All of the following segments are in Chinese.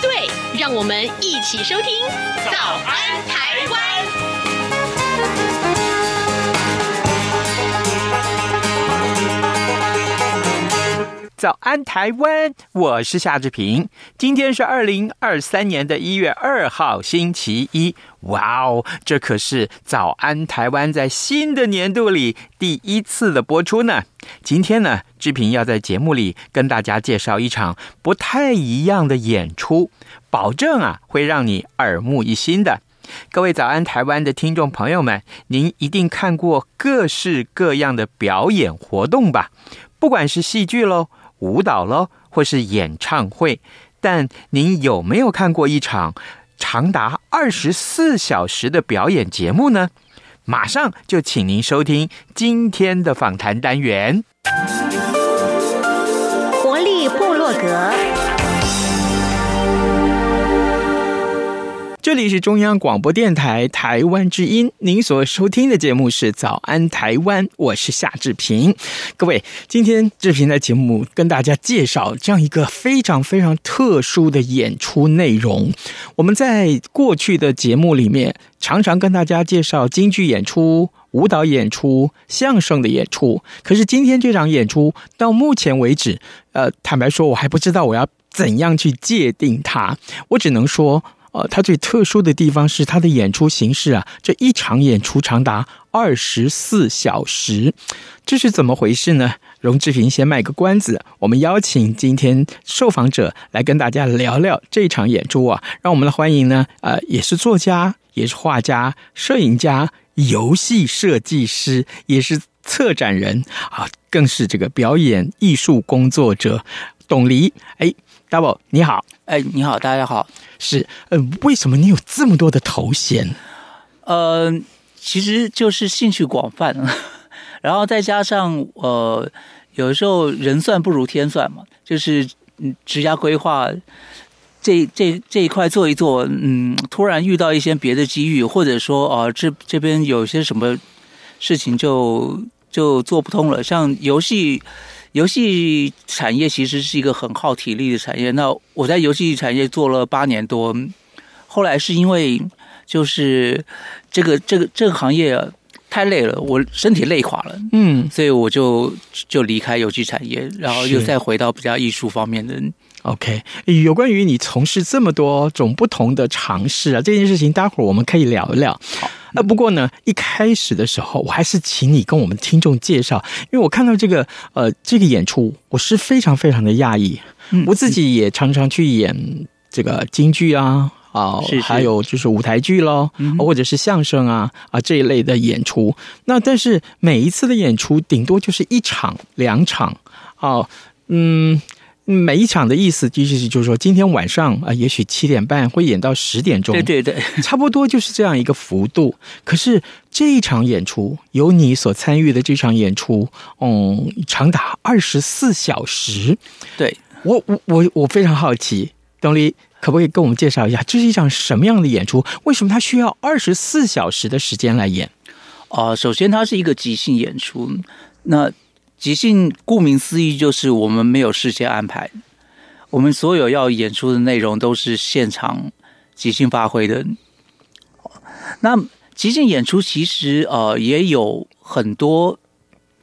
对，让我们一起收听《早安台湾》。早安台湾，我是夏志平。今天是二零二三年的一月二号，星期一。哇哦，这可是早安台湾在新的年度里第一次的播出呢。今天呢，志平要在节目里跟大家介绍一场不太一样的演出，保证啊会让你耳目一新的。各位早安台湾的听众朋友们，您一定看过各式各样的表演活动吧？不管是戏剧喽。舞蹈喽，或是演唱会，但您有没有看过一场长达二十四小时的表演节目呢？马上就请您收听今天的访谈单元。活力部落格。这里是中央广播电台台湾之音，您所收听的节目是《早安台湾》，我是夏志平。各位，今天志平的节目跟大家介绍这样一个非常非常特殊的演出内容。我们在过去的节目里面，常常跟大家介绍京剧演出、舞蹈演出、相声的演出。可是今天这场演出到目前为止，呃，坦白说，我还不知道我要怎样去界定它。我只能说。呃，它最特殊的地方是它的演出形式啊，这一场演出长达二十四小时，这是怎么回事呢？荣志平先卖个关子，我们邀请今天受访者来跟大家聊聊这场演出啊。让我们来欢迎呢，呃，也是作家，也是画家、摄影家、游戏设计师，也是策展人啊，更是这个表演艺术工作者董黎。哎，Double，你好。哎，你好，大家好。是，呃，为什么你有这么多的头衔？呃，其实就是兴趣广泛，然后再加上呃，有时候人算不如天算嘛，就是嗯，职业规划这这这一块做一做，嗯，突然遇到一些别的机遇，或者说啊、呃，这这边有些什么事情就就做不通了，像游戏。游戏产业其实是一个很耗体力的产业。那我在游戏产业做了八年多，后来是因为就是这个这个这个行业太累了，我身体累垮了，嗯，所以我就就离开游戏产业，然后又再回到比较艺术方面的。OK，有关于你从事这么多种不同的尝试啊，这件事情，待会儿我们可以聊一聊。那不过呢，一开始的时候，我还是请你跟我们听众介绍，因为我看到这个呃这个演出，我是非常非常的讶异。嗯，我自己也常常去演这个京剧啊啊，还有就是舞台剧喽，嗯、或者是相声啊啊这一类的演出。那但是每一次的演出，顶多就是一场两场啊，嗯。每一场的意思，就是就是说，今天晚上啊，也许七点半会演到十点钟，对对对，差不多就是这样一个幅度。可是这一场演出，由你所参与的这场演出，嗯，长达二十四小时。对，我我我我非常好奇，董黎可不可以跟我们介绍一下，这是一场什么样的演出？为什么它需要二十四小时的时间来演？啊、呃，首先它是一个即兴演出，那。即兴，顾名思义，就是我们没有事先安排，我们所有要演出的内容都是现场即兴发挥的。那即兴演出其实呃也有很多，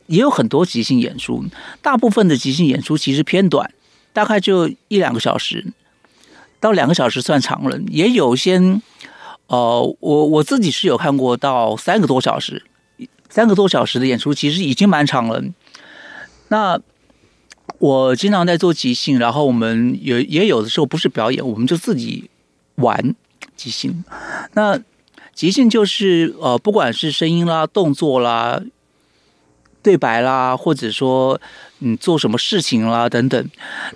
也有很多即兴演出，大部分的即兴演出其实偏短，大概就一两个小时，到两个小时算长了。也有些呃，我我自己是有看过到三个多小时，三个多小时的演出其实已经蛮长了。那我经常在做即兴，然后我们也也有的时候不是表演，我们就自己玩即兴。那即兴就是呃，不管是声音啦、动作啦、对白啦，或者说嗯做什么事情啦等等，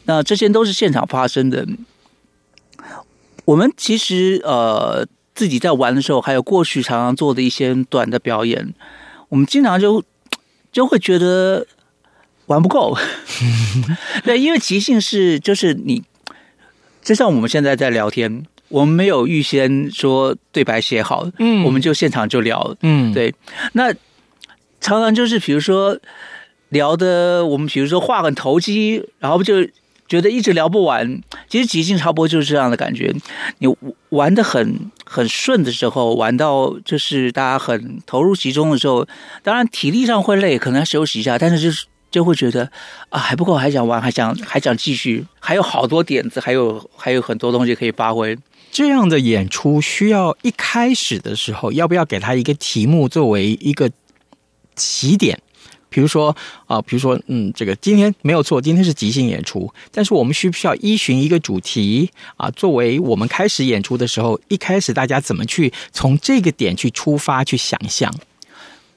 那这些都是现场发生的。我们其实呃自己在玩的时候，还有过去常常做的一些短的表演，我们经常就就会觉得玩不够。对，因为即兴是就是你，就像我们现在在聊天，我们没有预先说对白写好，嗯，我们就现场就聊，嗯，对。那常常就是比如说聊的，我们比如说话很投机，然后就。觉得一直聊不完，其实即兴差不多就是这样的感觉。你玩的很很顺的时候，玩到就是大家很投入其中的时候，当然体力上会累，可能要休息一下，但是就是就会觉得啊还不够，还想玩，还想还想继续，还有好多点子，还有还有很多东西可以发挥。这样的演出需要一开始的时候，要不要给他一个题目作为一个起点？比如说啊，比如说，嗯，这个今天没有错，今天是即兴演出，但是我们需不需要依循一个主题啊，作为我们开始演出的时候，一开始大家怎么去从这个点去出发去想象？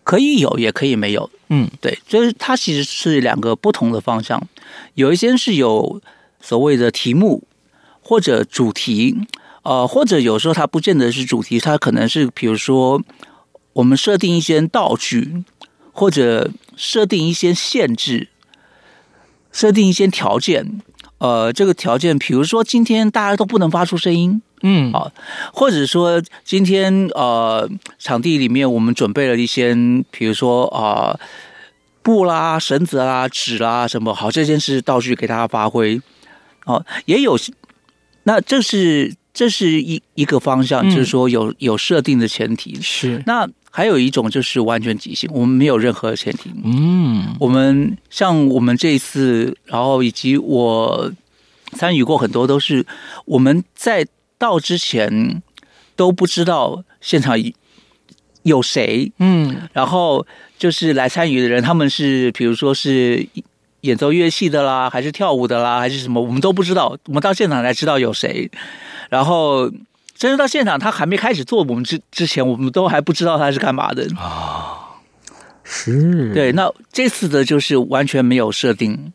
可以有，也可以没有。嗯，对，就是它其实是两个不同的方向，有一些是有所谓的题目或者主题，呃，或者有时候它不见得是主题，它可能是比如说我们设定一些道具。或者设定一些限制，设定一些条件，呃，这个条件，比如说今天大家都不能发出声音，嗯，啊，或者说今天呃，场地里面我们准备了一些，比如说啊、呃，布啦、绳子啦、纸啦什么，好，这件事道具给大家发挥，哦、呃，也有，那这是这是一一个方向，就是说有有设定的前提。是。那。还有一种就是完全即兴，我们没有任何前提。嗯，我们像我们这一次，然后以及我参与过很多，都是我们在到之前都不知道现场有谁。嗯，然后就是来参与的人，他们是比如说是演奏乐器的啦，还是跳舞的啦，还是什么，我们都不知道。我们到现场才知道有谁，然后。真是到现场，他还没开始做我们之之前，我们都还不知道他是干嘛的啊、哦。是，对。那这次的就是完全没有设定。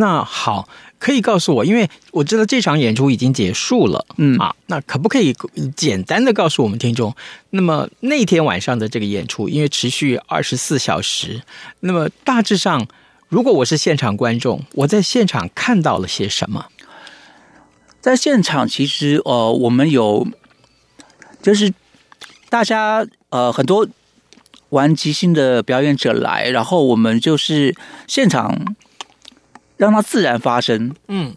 那好，可以告诉我，因为我知道这场演出已经结束了，嗯啊，那可不可以简单的告诉我们听众，那么那天晚上的这个演出，因为持续二十四小时，那么大致上，如果我是现场观众，我在现场看到了些什么？在现场，其实呃，我们有就是大家呃很多玩即兴的表演者来，然后我们就是现场让它自然发生。嗯，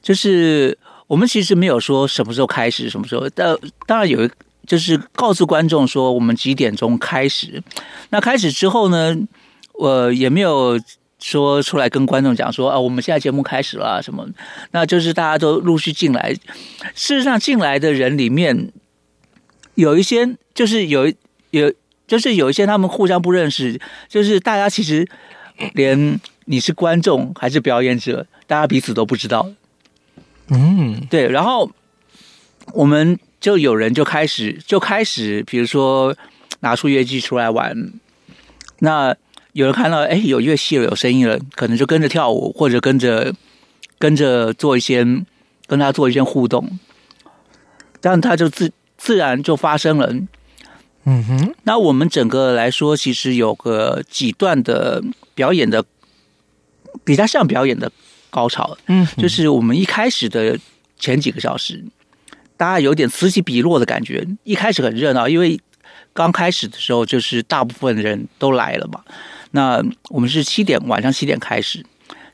就是我们其实没有说什么时候开始，什么时候，但当然有一就是告诉观众说我们几点钟开始。那开始之后呢，我也没有。说出来跟观众讲说啊，我们现在节目开始了什么？那就是大家都陆续进来。事实上，进来的人里面有一些，就是有有，就是有一些他们互相不认识，就是大家其实连你是观众还是表演者，大家彼此都不知道。嗯，对。然后我们就有人就开始就开始，比如说拿出乐器出来玩，那。有人看到，哎，有乐器了，有声音了，可能就跟着跳舞，或者跟着跟着做一些，跟他做一些互动，这样他就自自然就发生了。嗯哼，那我们整个来说，其实有个几段的表演的比较像表演的高潮，嗯，就是我们一开始的前几个小时，大家有点此起彼落的感觉，一开始很热闹，因为刚开始的时候就是大部分人都来了嘛。那我们是七点，晚上七点开始，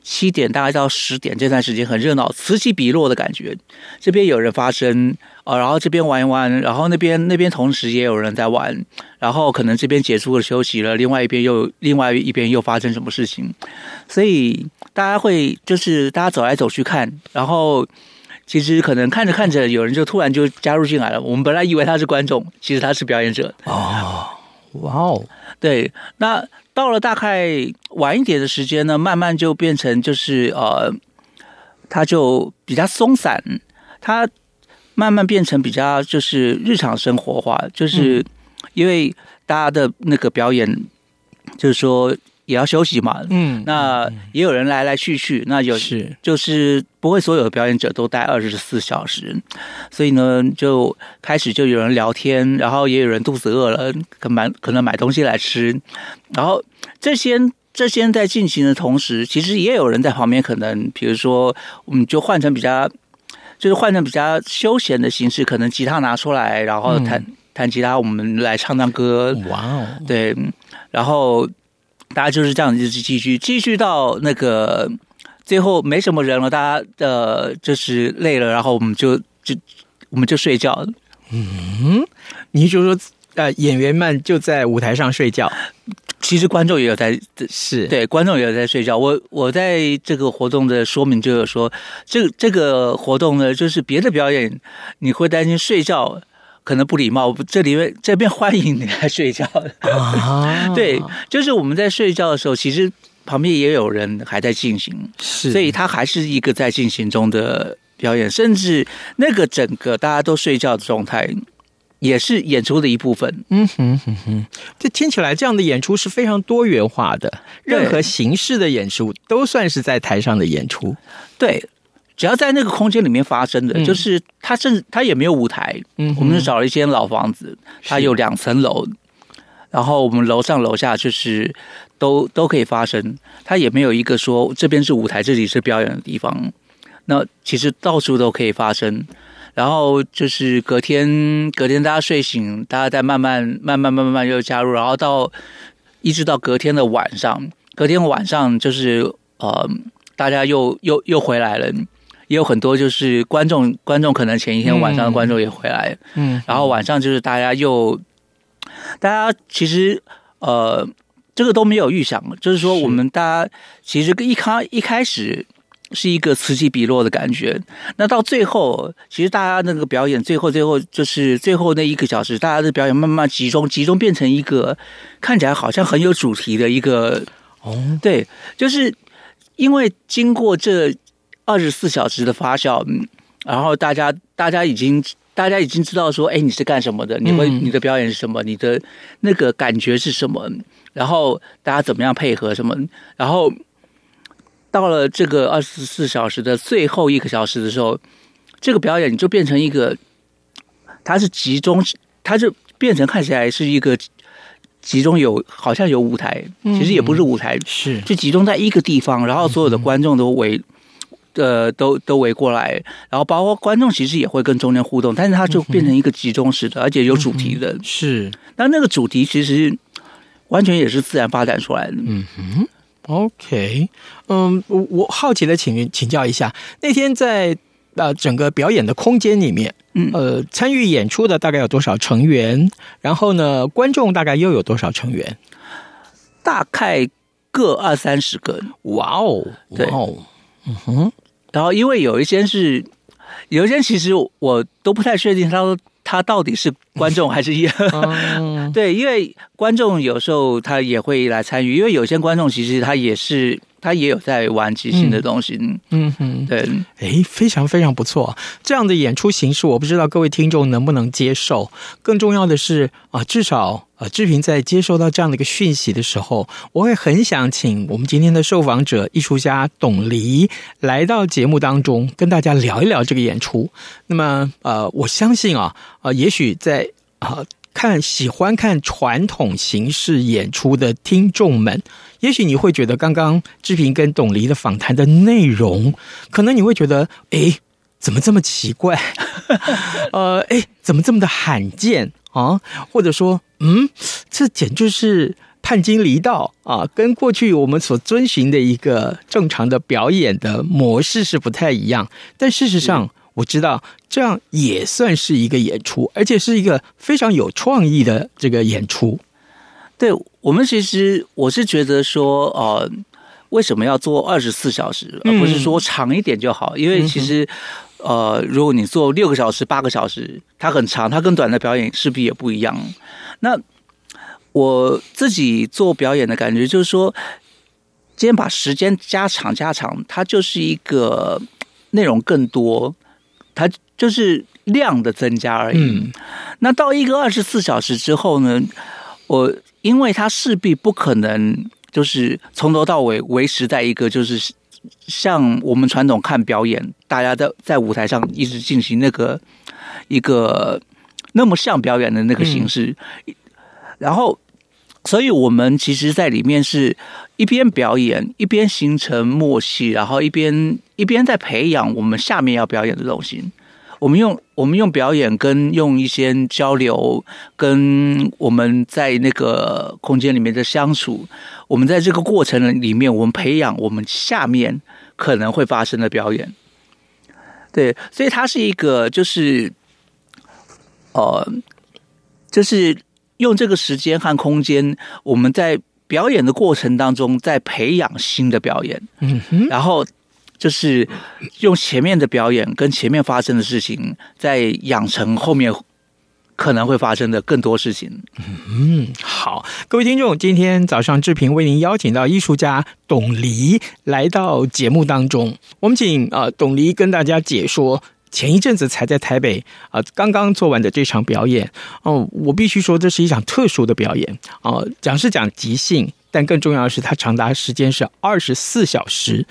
七点大概到十点这段时间很热闹，此起彼落的感觉。这边有人发声啊，然后这边玩一玩，然后那边那边同时也有人在玩，然后可能这边结束了休息了，另外一边又另外一边又发生什么事情，所以大家会就是大家走来走去看，然后其实可能看着看着，有人就突然就加入进来了。我们本来以为他是观众，其实他是表演者。哦，哇哦，对，那。到了大概晚一点的时间呢，慢慢就变成就是呃，它就比较松散，它慢慢变成比较就是日常生活化，就是因为大家的那个表演，就是说也要休息嘛，嗯，那也有人来来去去，那有是。就是不会所有的表演者都待二十四小时，所以呢，就开始就有人聊天，然后也有人肚子饿了，可买可能买东西来吃，然后这些这些在进行的同时，其实也有人在旁边，可能比如说，我们就换成比较，就是换成比较休闲的形式，可能吉他拿出来，然后弹、嗯、弹吉他，我们来唱唱歌，哇哦，对，然后。大家就是这样子继续继续到那个最后没什么人了，大家呃就是累了，然后我们就就我们就睡觉。嗯，你就说呃演员们就在舞台上睡觉，其实观众也有在是对观众也有在睡觉。我我在这个活动的说明就有说，这个这个活动呢，就是别的表演你会担心睡觉。可能不礼貌，这里面这边欢迎你来睡觉啊。对，就是我们在睡觉的时候，其实旁边也有人还在进行，是，所以它还是一个在进行中的表演，甚至那个整个大家都睡觉的状态，也是演出的一部分。嗯哼哼哼，这听起来这样的演出是非常多元化的，任何形式的演出都算是在台上的演出。对。只要在那个空间里面发生的，嗯、就是他甚至他也没有舞台，嗯，我们是找了一间老房子，它有两层楼，然后我们楼上楼下就是都都可以发生，它也没有一个说这边是舞台，这里是表演的地方，那其实到处都可以发生，然后就是隔天隔天大家睡醒，大家再慢慢慢慢慢慢又加入，然后到一直到隔天的晚上，隔天晚上就是呃大家又又又回来了。也有很多就是观众，观众可能前一天晚上的观众也回来，嗯，然后晚上就是大家又，大家其实呃，这个都没有预想，就是说我们大家其实一开一开始是一个此起彼落的感觉，那到最后，其实大家那个表演最后最后就是最后那一个小时，大家的表演慢慢集中集中变成一个看起来好像很有主题的一个哦，对，就是因为经过这。二十四小时的发酵，然后大家大家已经大家已经知道说，哎，你是干什么的？你会你的表演是什么？你的那个感觉是什么？然后大家怎么样配合什么？然后到了这个二十四小时的最后一个小时的时候，这个表演就变成一个，它是集中，它就变成看起来是一个集中有好像有舞台，其实也不是舞台，是就集中在一个地方，然后所有的观众都围。呃，都都围过来，然后包括观众其实也会跟中间互动，但是它就变成一个集中式的，嗯、而且有主题的。是，那那个主题其实完全也是自然发展出来的。嗯哼，OK，嗯，我我好奇的请请教一下，那天在呃整个表演的空间里面，嗯呃，参与演出的大概有多少成员？然后呢，观众大概又有多少成员？大概各二三十个。哇哦，哇哦。嗯哼，然后因为有一些是，有一些其实我都不太确定，他说他到底是观众还是演，嗯、对，因为观众有时候他也会来参与，因为有些观众其实他也是。他也有在玩即兴的东西，嗯，嗯哼，对，哎，非常非常不错，这样的演出形式，我不知道各位听众能不能接受。更重要的是啊，至少啊，志平在接收到这样的一个讯息的时候，我会很想请我们今天的受访者艺术家董黎来到节目当中，跟大家聊一聊这个演出。那么，呃，我相信啊，啊，也许在啊。看喜欢看传统形式演出的听众们，也许你会觉得刚刚志平跟董黎的访谈的内容，可能你会觉得，哎，怎么这么奇怪？呃，哎，怎么这么的罕见啊？或者说，嗯，这简直是叛经离道啊，跟过去我们所遵循的一个正常的表演的模式是不太一样。但事实上，我知道这样也算是一个演出，而且是一个非常有创意的这个演出。对，我们其实我是觉得说，呃，为什么要做二十四小时，而不是说长一点就好？因为其实，呃，如果你做六个小时、八个小时，它很长，它跟短的表演势必也不一样。那我自己做表演的感觉就是说，今天把时间加长加长，它就是一个内容更多。它就是量的增加而已。嗯，那到一个二十四小时之后呢，我因为它势必不可能就是从头到尾维持在一个就是像我们传统看表演，大家在在舞台上一直进行那个一个那么像表演的那个形式，嗯、然后。所以，我们其实，在里面是一边表演，一边形成默契，然后一边一边在培养我们下面要表演的东西。我们用我们用表演跟用一些交流，跟我们在那个空间里面的相处，我们在这个过程里面，我们培养我们下面可能会发生的表演。对，所以它是一个，就是，呃，就是。用这个时间和空间，我们在表演的过程当中，在培养新的表演。嗯哼，然后就是用前面的表演跟前面发生的事情，在养成后面可能会发生的更多事情。嗯，好，各位听众，今天早上志平为您邀请到艺术家董黎来到节目当中，我们请啊、呃、董黎跟大家解说。前一阵子才在台北啊，刚刚做完的这场表演。哦，我必须说这是一场特殊的表演。哦，讲是讲即兴，但更重要的是它长达时间是二十四小时，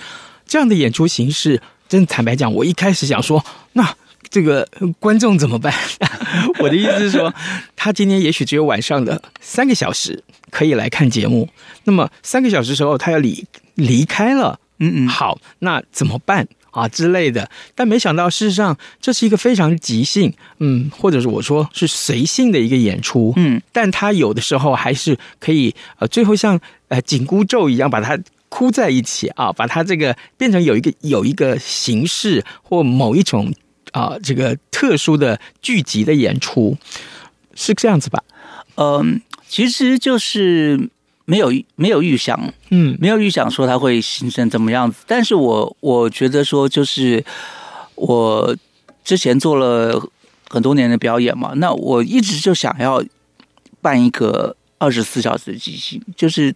这样的演出形式，真坦白讲，我一开始想说，那这个观众怎么办？我的意思是说，他今天也许只有晚上的三个小时可以来看节目，那么三个小时之后他要离离开了，嗯嗯，好，那怎么办？啊之类的，但没想到，事实上这是一个非常即兴，嗯，或者是我说是随性的一个演出，嗯，但他有的时候还是可以，呃，最后像呃紧箍咒一样把它箍在一起啊，把它这个变成有一个有一个形式或某一种啊这个特殊的剧集的演出，是这样子吧？嗯，其实就是。没有没有预想，嗯，没有预想说它会形成怎么样子。但是我我觉得说，就是我之前做了很多年的表演嘛，那我一直就想要办一个二十四小时的即兴，就是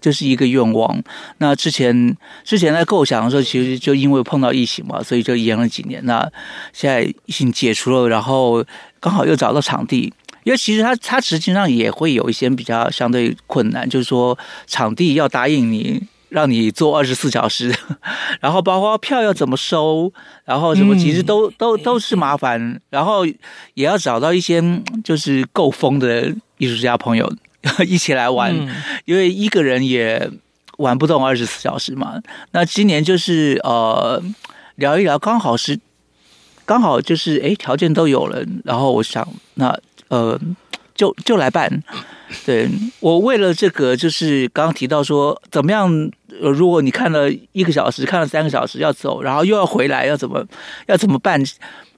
就是一个愿望。那之前之前在构想的时候，其实就因为碰到疫情嘛，所以就延了几年。那现在疫情解除了，然后刚好又找到场地。因为其实他他实际上也会有一些比较相对困难，就是说场地要答应你，让你做二十四小时，然后包括票要怎么收，然后什么其实都都都是麻烦，然后也要找到一些就是够疯的艺术家朋友 一起来玩，因为一个人也玩不动二十四小时嘛。那今年就是呃聊一聊，刚好是刚好就是哎条件都有了，然后我想那。呃，就就来办。对，我为了这个，就是刚刚提到说，怎么样？呃如果你看了一个小时，看了三个小时要走，然后又要回来，要怎么要怎么办？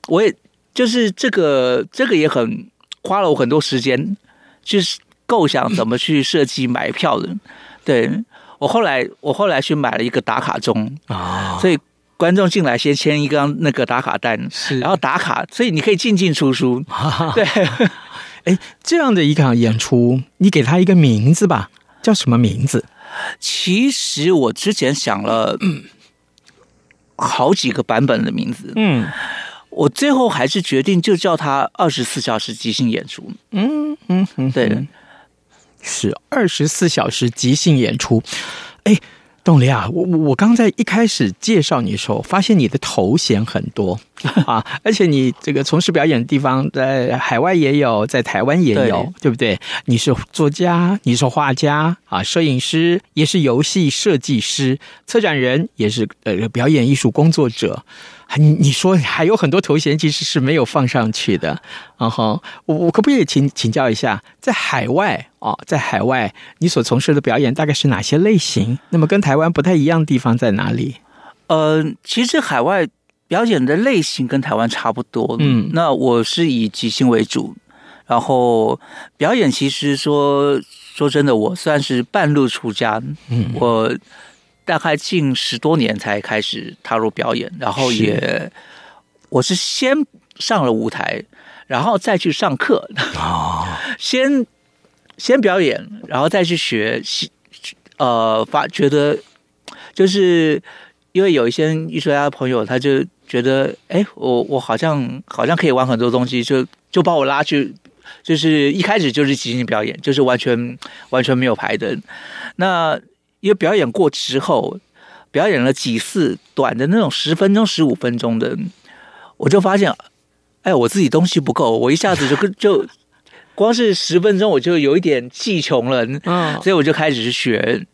我也就是这个，这个也很花了我很多时间，就是构想怎么去设计买票的。对，我后来，我后来去买了一个打卡钟啊，所以。观众进来先签一张那个打卡单，是，然后打卡，所以你可以进进出出。对，哎，这样的一场演出，你给他一个名字吧，叫什么名字？其实我之前想了 好几个版本的名字，嗯，我最后还是决定就叫他二十四小时即兴演出。嗯嗯嗯，对，是二十四小时即兴演出。哎。董黎啊，我我刚在一开始介绍你的时候，发现你的头衔很多 啊，而且你这个从事表演的地方在海外也有，在台湾也有，对，对不对？你是作家，你是画家啊，摄影师，也是游戏设计师，策展人，也是呃表演艺术工作者。你你说还有很多头衔其实是没有放上去的，然后我我可不可以请请教一下，在海外啊，在海外你所从事的表演大概是哪些类型？那么跟台湾不太一样的地方在哪里？呃，其实海外表演的类型跟台湾差不多。嗯，那我是以即兴为主，然后表演其实说说真的，我算是半路出家。嗯，我。大概近十多年才开始踏入表演，然后也是我是先上了舞台，然后再去上课。啊，哦、先先表演，然后再去学，呃，发觉得就是因为有一些艺术家的朋友，他就觉得，哎，我我好像好像可以玩很多东西，就就把我拉去，就是一开始就是即兴表演，就是完全完全没有排的。那因为表演过之后，表演了几次短的那种十分钟、十五分钟的，我就发现，哎，我自己东西不够，我一下子就 就光是十分钟我就有一点技穷了，嗯，所以我就开始学。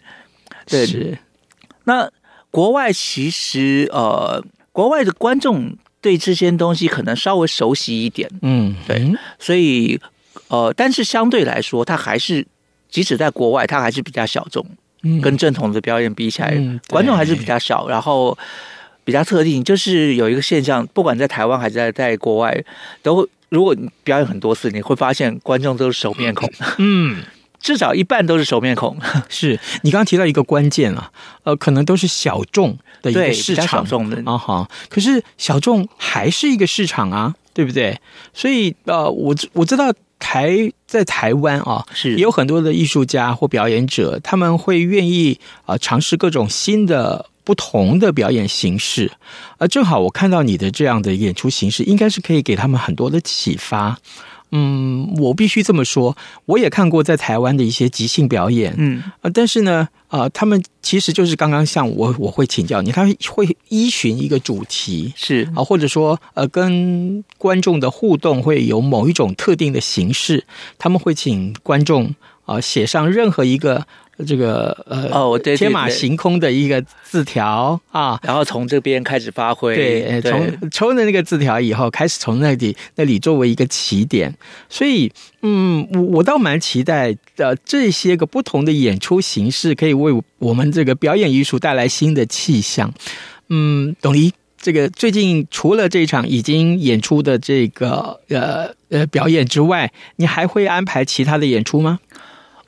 对，是。那国外其实呃，国外的观众对这些东西可能稍微熟悉一点，嗯，对，所以呃，但是相对来说，它还是即使在国外，它还是比较小众，嗯，跟正统的表演比起来，嗯，观众还是比较少，然后比较特定，就是有一个现象，不管在台湾还是在在国外，都如果你表演很多次，你会发现观众都是熟面孔，嗯。至少一半都是熟面孔，是。你刚刚提到一个关键啊，呃，可能都是小众的一个市场，小众的。啊哈。可是小众还是一个市场啊，对不对？所以呃，我我知道台在台湾啊，是也有很多的艺术家或表演者，他们会愿意啊、呃、尝试各种新的不同的表演形式。呃，正好我看到你的这样的演出形式，应该是可以给他们很多的启发。嗯，我必须这么说，我也看过在台湾的一些即兴表演，嗯，呃，但是呢，啊、呃，他们其实就是刚刚像我，我会请教你，他会依循一个主题，是啊、呃，或者说呃，跟观众的互动会有某一种特定的形式，他们会请观众啊、呃、写上任何一个。这个呃哦，对，天马行空的一个字条啊，然后从这边开始发挥，对，从抽的那个字条以后，开始从那里那里作为一个起点，所以嗯，我我倒蛮期待呃这些个不同的演出形式，可以为我们这个表演艺术带来新的气象。嗯，董黎，这个最近除了这场已经演出的这个呃呃表演之外，你还会安排其他的演出吗？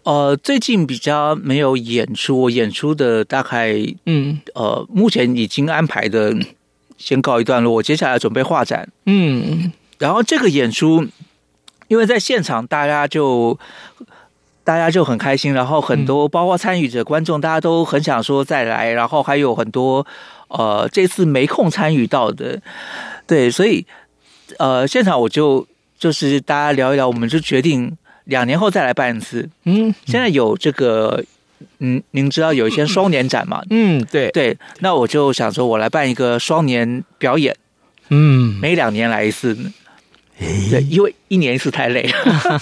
呃，最近比较没有演出，我演出的大概，嗯，呃，目前已经安排的先告一段落，我接下来准备画展，嗯，然后这个演出，因为在现场大家就大家就很开心，然后很多包括参与者、观众，大家都很想说再来，然后还有很多呃这次没空参与到的，对，所以呃现场我就就是大家聊一聊，我们就决定。两年后再来办一次。嗯，现在有这个，嗯，您知道有一些双年展嘛？嗯，对对。那我就想说，我来办一个双年表演。嗯，每两年来一次。对，因为一年一次太累，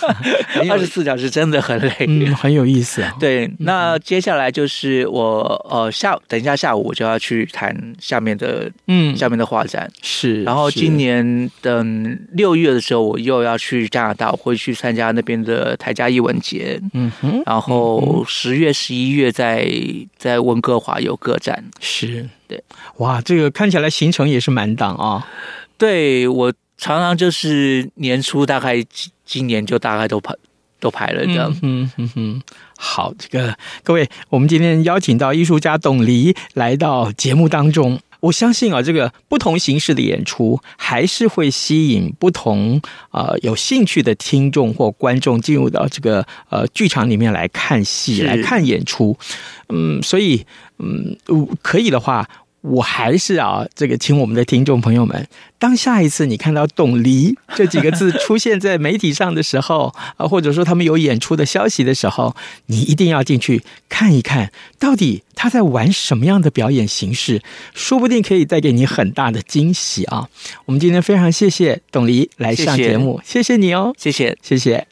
二十四小时真的很累，嗯，很有意思。啊。对，那接下来就是我呃下等一下下午我就要去谈下面的嗯。下面的画展。是，然后今年等六月的时候我又要去加拿大，我会去参加那边的台加艺文节，嗯哼，然后十月十一月在在温哥华有个展，是。对，哇，这个看起来行程也是满档啊，对我。常常就是年初，大概今今年就大概都排都排了这样。嗯嗯嗯，好，这个各位，我们今天邀请到艺术家董黎来到节目当中。我相信啊，这个不同形式的演出还是会吸引不同啊、呃、有兴趣的听众或观众进入到这个呃剧场里面来看戏、来看演出。嗯，所以嗯，可以的话。我还是啊，这个请我们的听众朋友们，当下一次你看到“董黎”这几个字出现在媒体上 的时候，啊，或者说他们有演出的消息的时候，你一定要进去看一看，到底他在玩什么样的表演形式，说不定可以带给你很大的惊喜啊！我们今天非常谢谢董黎来上节目，谢谢，谢谢你哦，谢谢，谢谢。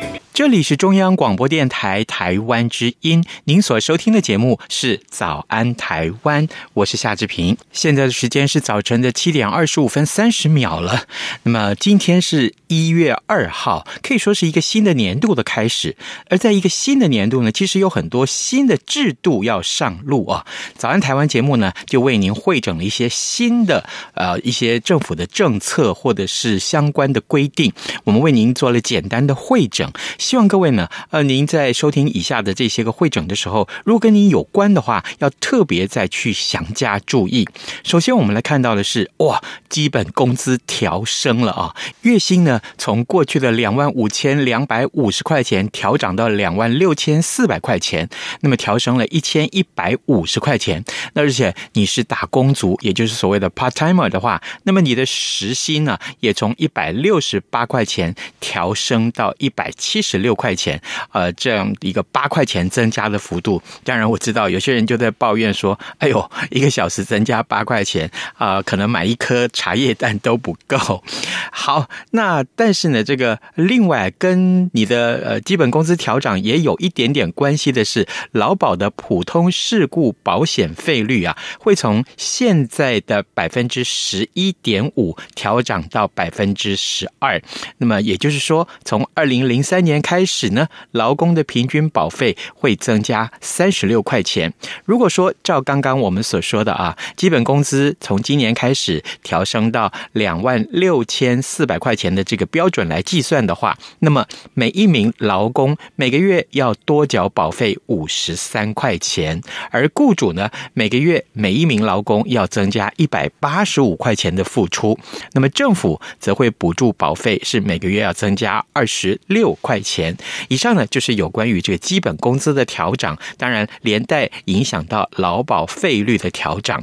这里是中央广播电台台湾之音，您所收听的节目是《早安台湾》，我是夏志平。现在的时间是早晨的七点二十五分三十秒了。那么今天是一月二号，可以说是一个新的年度的开始。而在一个新的年度呢，其实有很多新的制度要上路啊。《早安台湾》节目呢，就为您汇整了一些新的呃一些政府的政策或者是相关的规定，我们为您做了简单的汇整。希望各位呢，呃，您在收听以下的这些个会诊的时候，如果跟您有关的话，要特别再去详加注意。首先，我们来看到的是，哇，基本工资调升了啊，月薪呢从过去的两万五千两百五十块钱调涨到两万六千四百块钱，那么调升了一千一百五十块钱。那而且你是打工族，也就是所谓的 part timer 的话，那么你的时薪呢也从一百六十八块钱调升到一百七十。十六块钱，呃，这样一个八块钱增加的幅度，当然我知道有些人就在抱怨说：“哎呦，一个小时增加八块钱啊，呃，可能买一颗茶叶蛋都不够。”好，那但是呢，这个另外跟你的呃基本工资调整也有一点点关系的是，劳保的普通事故保险费率啊，会从现在的百分之十一点五调涨到百分之十二。那么也就是说，从二零零三年开始呢，劳工的平均保费会增加三十六块钱。如果说照刚刚我们所说的啊，基本工资从今年开始调升到两万六千四百块钱的这个标准来计算的话，那么每一名劳工每个月要多缴保费五十三块钱，而雇主呢，每个月每一名劳工要增加一百八十五块钱的付出。那么政府则会补助保费是每个月要增加二十六块钱。钱以上呢，就是有关于这个基本工资的调整，当然连带影响到劳保费率的调整。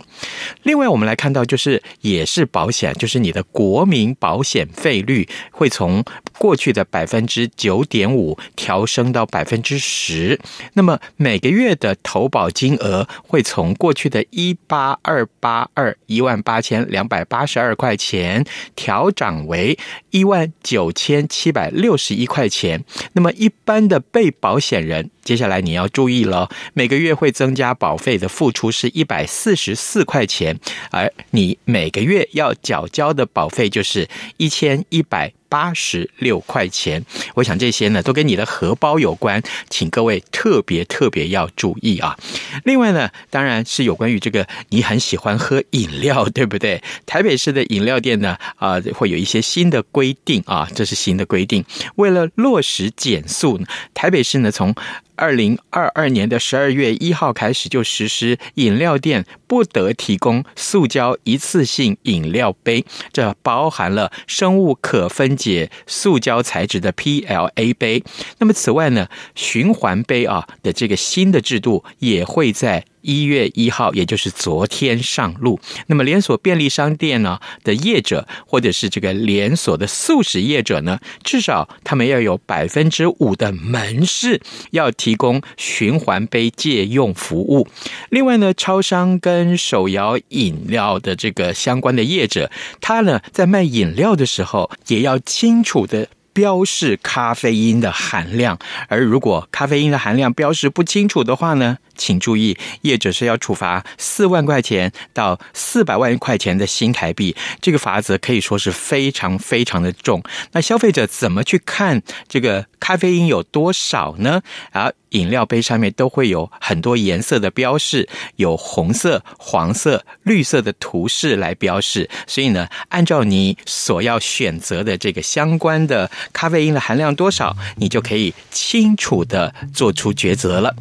另外，我们来看到，就是也是保险，就是你的国民保险费率会从过去的百分之九点五调升到百分之十。那么每个月的投保金额会从过去的一八二八二一万八千两百八十二块钱调涨为一万九千七百六十一块钱。那么一般的被保险人，接下来你要注意了，每个月会增加保费的付出是一百四十四块钱，而你每个月要缴交的保费就是一千一百八十六块钱。我想这些呢都跟你的荷包有关，请各位特别特别要注意啊。另外呢，当然是有关于这个你很喜欢喝饮料，对不对？台北市的饮料店呢，啊、会有一些新的规定啊，这是新的规定，为了落实。减速，台北市呢，从二零二二年的十二月一号开始就实施饮料店不得提供塑胶一次性饮料杯，这包含了生物可分解塑胶材质的 PLA 杯。那么此外呢，循环杯啊的这个新的制度也会在。一月一号，也就是昨天上路。那么连锁便利商店呢的业者，或者是这个连锁的速食业者呢，至少他们要有百分之五的门市要提供循环杯借用服务。另外呢，超商跟手摇饮料的这个相关的业者，他呢在卖饮料的时候，也要清楚的。标示咖啡因的含量，而如果咖啡因的含量标示不清楚的话呢，请注意，业者是要处罚四万块钱到四百万块钱的新台币，这个罚则可以说是非常非常的重。那消费者怎么去看这个咖啡因有多少呢？啊？饮料杯上面都会有很多颜色的标示，有红色、黄色、绿色的图示来标示。所以呢，按照你所要选择的这个相关的咖啡因的含量多少，你就可以清楚的做出抉择了。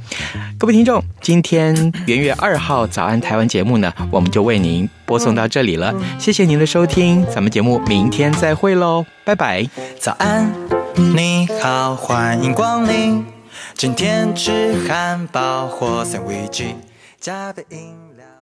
各位听众，今天元月二号早安台湾节目呢，我们就为您播送到这里了。谢谢您的收听，咱们节目明天再会喽，拜拜。早安，你好，欢迎光临。今天吃汉堡或三明治，加杯饮。